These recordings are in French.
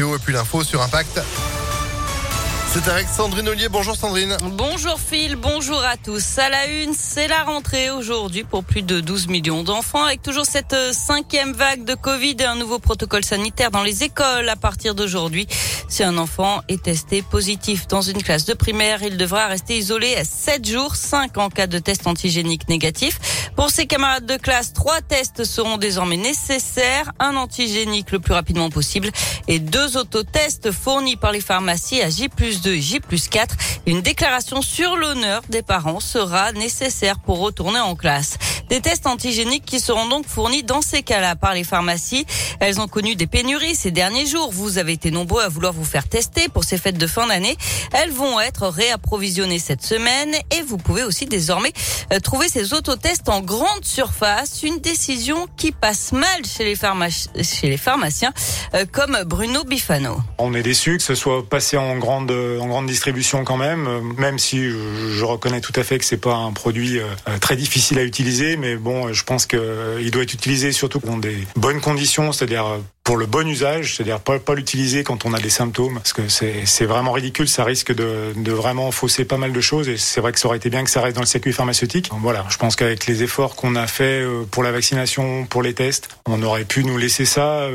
et puis l'info sur Impact. C'est avec Sandrine Ollier. Bonjour Sandrine. Bonjour Phil, bonjour à tous. À la une, c'est la rentrée aujourd'hui pour plus de 12 millions d'enfants avec toujours cette euh, cinquième vague de Covid et un nouveau protocole sanitaire dans les écoles à partir d'aujourd'hui. Si un enfant est testé positif dans une classe de primaire, il devra rester isolé à 7 jours, 5 en cas de test antigénique négatif. Pour ses camarades de classe, trois tests seront désormais nécessaires, un antigénique le plus rapidement possible et deux autotests fournis par les pharmacies à J 2 et J 4. Une déclaration sur l'honneur des parents sera nécessaire pour retourner en classe. Des tests antigéniques qui seront donc fournis dans ces cas-là par les pharmacies. Elles ont connu des pénuries ces derniers jours. Vous avez été nombreux à vouloir vous faire tester pour ces fêtes de fin d'année. Elles vont être réapprovisionnées cette semaine et vous pouvez aussi désormais euh, trouver ces autotests en grande surface. Une décision qui passe mal chez les, pharmaciens euh, comme Bruno Bifano. On est déçu que ce soit passé en grande, en grande distribution quand même, euh, même si je reconnais tout à fait que c'est pas un produit très difficile à utiliser mais bon, je pense qu'il euh, doit être utilisé surtout dans des bonnes conditions, c'est-à-dire euh, pour le bon usage, c'est-à-dire pas, l'utiliser quand on a des symptômes, parce que c'est vraiment ridicule, ça risque de, vraiment fausser pas mal de choses, et c'est vrai que ça aurait été bien que ça reste dans le circuit pharmaceutique. Voilà, je pense qu'avec les efforts qu'on a fait euh, pour la vaccination, pour les tests, on aurait pu nous laisser ça,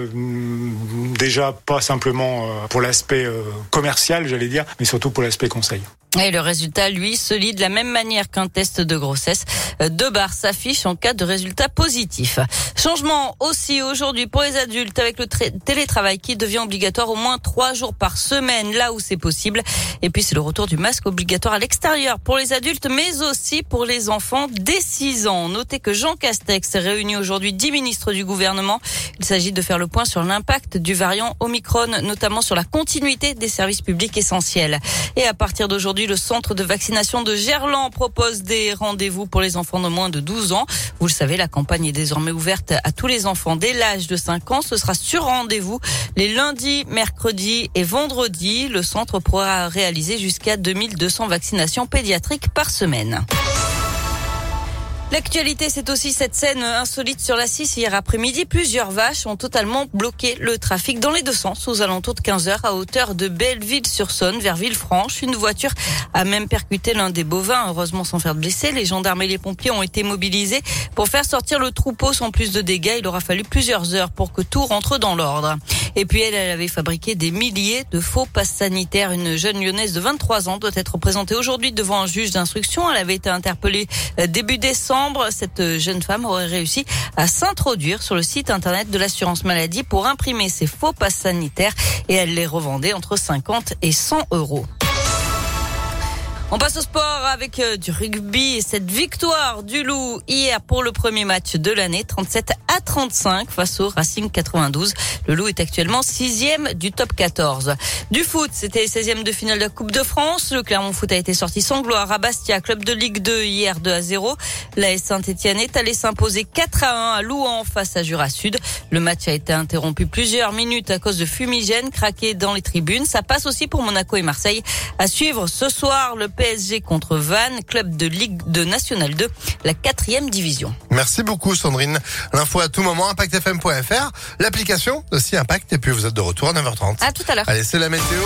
déjà pas simplement pour l'aspect commercial, j'allais dire, mais surtout pour l'aspect conseil. Et le résultat, lui, se lit de la même manière qu'un test de grossesse. Deux barres s'affichent en cas de résultat positif. Changement aussi aujourd'hui pour les adultes avec le télétravail qui devient obligatoire au moins trois jours par semaine, là où c'est possible. Et puis c'est le retour du masque obligatoire à l'extérieur pour les adultes, mais aussi pour les enfants dès 6 ans. Notez que Jean Castex réunit aujourd'hui 10 ministres du gouvernement. Il s'agit de faire le point sur l'impact du variant Omicron, notamment sur la continuité des services publics essentiels. Et à partir d'aujourd'hui, le centre de vaccination de Gerland propose des rendez-vous pour les enfants de moins de 12 ans. Vous le savez, la campagne est désormais ouverte à tous les enfants dès l'âge de 5 ans. Ce sera sur rendez-vous les lundis, mercredis et vendredis. Le centre pourra réaliser jusqu'à 2200 vaccinations pédiatriques par semaine. L'actualité, c'est aussi cette scène insolite sur la 6 hier après-midi. Plusieurs vaches ont totalement bloqué le trafic dans les deux sens aux alentours de 15 heures à hauteur de Belleville-sur-Saône vers Villefranche. Une voiture a même percuté l'un des bovins, heureusement sans faire de blessés. Les gendarmes et les pompiers ont été mobilisés pour faire sortir le troupeau sans plus de dégâts. Il aura fallu plusieurs heures pour que tout rentre dans l'ordre. Et puis elle, elle avait fabriqué des milliers de faux passes sanitaires. Une jeune lyonnaise de 23 ans doit être présentée aujourd'hui devant un juge d'instruction. Elle avait été interpellée euh, début décembre cette jeune femme aurait réussi à s'introduire sur le site internet de l'assurance maladie pour imprimer ses faux passes sanitaires et elle les revendait entre 50 et 100 euros. On passe au sport avec euh, du rugby et cette victoire du Loup hier pour le premier match de l'année, 37 à 35 face au Racing 92. Le Loup est actuellement sixième du top 14. Du foot, c'était les 16e de finale de la Coupe de France. Le Clermont Foot a été sorti sans gloire à Bastia, club de Ligue 2 hier 2 à 0. La Saint-Etienne est allé s'imposer 4 à 1 à Louan face à Jura Sud. Le match a été interrompu plusieurs minutes à cause de fumigènes craqués dans les tribunes. Ça passe aussi pour Monaco et Marseille. À suivre ce soir le PSG contre Vannes, club de Ligue 2 National 2, la quatrième division. Merci beaucoup Sandrine. L'info à tout moment, impactfm.fr, l'application aussi Impact et puis vous êtes de retour à 9h30. À tout à l'heure. Allez, c'est la météo.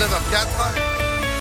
9h04.